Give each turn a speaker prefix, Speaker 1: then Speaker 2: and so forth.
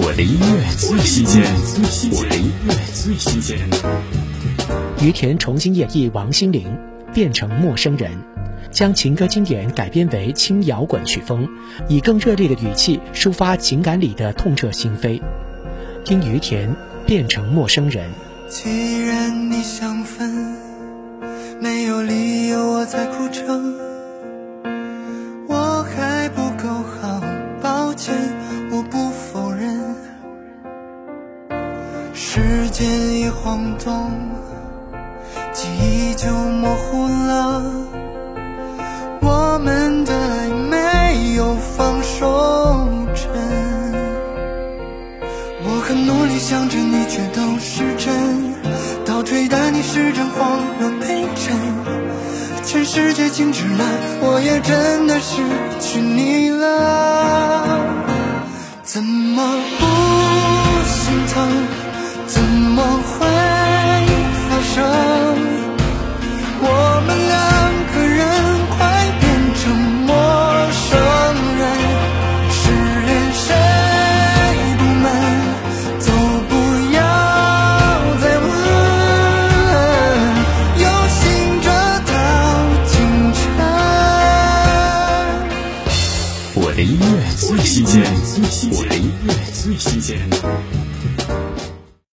Speaker 1: 我的音乐最新鲜，我的音乐最新鲜。
Speaker 2: 于田重新演绎王心凌《变成陌生人》，将情歌经典改编为轻摇滚曲风，以更热烈的语气抒发情感里的痛彻心扉。听于田《变成陌生人》。
Speaker 3: 既然你想分，没有理由我在哭成。时间一晃动，记忆就模糊了。我们的爱没有放手针。我很努力想着你，却都是真。倒退的你是张谎了陪衬。全世界静止了，我也真的失去你了。
Speaker 1: 音乐最新鲜，我的音乐最新鲜。